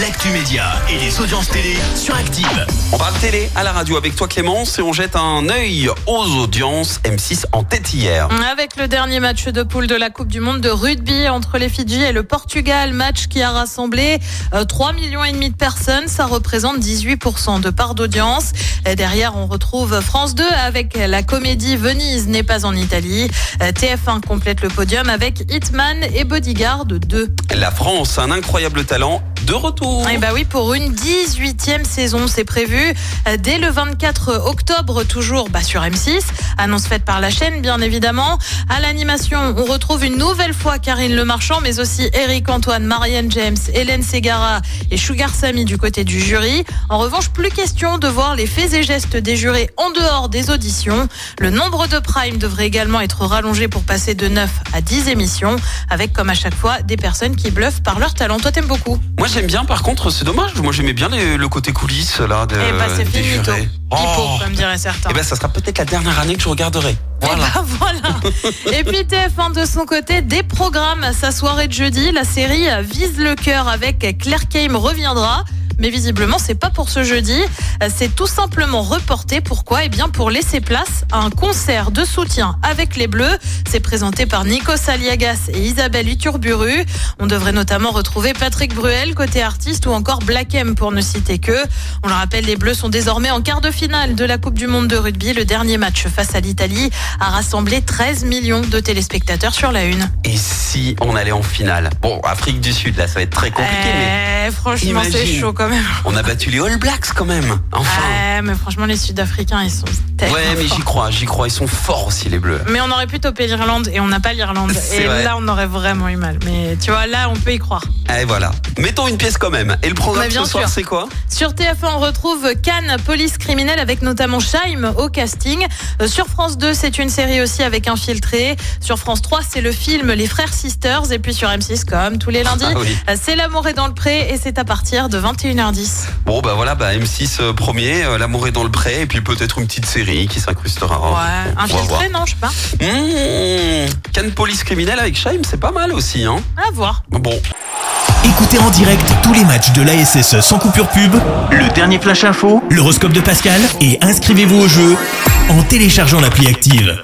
l'actu média et les audiences télé sur Active. On parle télé à la radio avec toi Clémence et on jette un œil aux audiences M6 en tête hier. Avec le dernier match de poule de la Coupe du Monde de rugby entre les Fidji et le Portugal, match qui a rassemblé 3 millions et demi de personnes, ça représente 18% de part d'audience. Derrière, on retrouve France 2 avec la comédie Venise n'est pas en Italie. TF1 complète le podium avec Hitman et Bodyguard 2. La France, un incroyable talent de retour. Et bah oui, pour une 18e saison, c'est prévu dès le 24 octobre, toujours bah, sur M6. Annonce faite par la chaîne, bien évidemment. À l'animation, on retrouve une nouvelle fois Karine Le Marchand, mais aussi Eric Antoine, Marianne James, Hélène Segara et Sugar Samy du côté du jury. En revanche, plus question de voir les faits et gestes des jurés en dehors des auditions. Le nombre de primes devrait également être rallongé pour passer de 9 à 10 émissions, avec comme à chaque fois des personnes qui bluffent par leur talent. Toi, t'aimes beaucoup? Moi j'aime bien, par contre, c'est dommage. Moi j'aimais bien les- le côté coulisses là. De, Eh bah c'est des fini, jurés. Pipo, Oh. comme diraient certains. Eh ben ça sera peut-être la dernière année que je regarderai. Voilà. Eh ben, voilà. Et puis TF1 de son côté déprogramme sa soirée de jeudi. La série vise le cœur avec Claire Kame reviendra. Mais visiblement, c'est pas pour ce jeudi. C'est tout simplement reporté. Pourquoi? Eh bien, pour laisser place à un concert de soutien avec les Bleus. C'est présenté par Nico Saliagas et Isabelle Iturburu. On devrait notamment retrouver Patrick Bruel côté artiste ou encore Black M pour ne citer que. On le rappelle, les Bleus sont désormais en quart de finale de la Coupe du Monde de rugby. Le dernier match face à l'Italie a rassemblé 13 millions de téléspectateurs sur la une. Et si on allait en finale? Bon, Afrique du Sud, là ça va être très compliqué, mais Eh, franchement, c'est chaud quand même. on a battu les All Blacks quand même. Enfin. Ouais, mais franchement, les Sud-Africains, ils sont tellement Ouais, mais j'y crois, j'y crois. Ils sont forts aussi les Bleus. Mais on aurait pu toper l'Irlande et on n'a pas l'Irlande. Et vrai. là, on aurait vraiment eu mal. Mais tu vois, là, on peut y croire. Et voilà. Mettons une pièce quand même. Et le programme bien ce soir, c'est quoi? Sur TF1, on retrouve Cannes, police criminelle, avec notamment Scheim au casting. Euh, Sur France 2, c'est une série aussi avec Infiltré. Sur France 3, c'est le film Les Frères Sisters. Et puis sur M6, comme tous les lundis, Ah oui. euh, c'est L'amour est dans le pré et c'est à partir de 21h10. Bon, bah voilà, bah M6 euh, premier, euh, L'amour est dans le pré, et puis peut-être une petite série qui s'incrustera. Ouais, On va voir. Infiltré, non, je sais pas. Mmh, Cannes Police Criminelle avec Scheim, c'est pas mal aussi, hein. À voir. Bon. Écoutez en direct tous les matchs de l'ASSE sans coupure pub, le dernier flash info, l'horoscope de Pascal et inscrivez-vous au jeu en téléchargeant l'appli Active.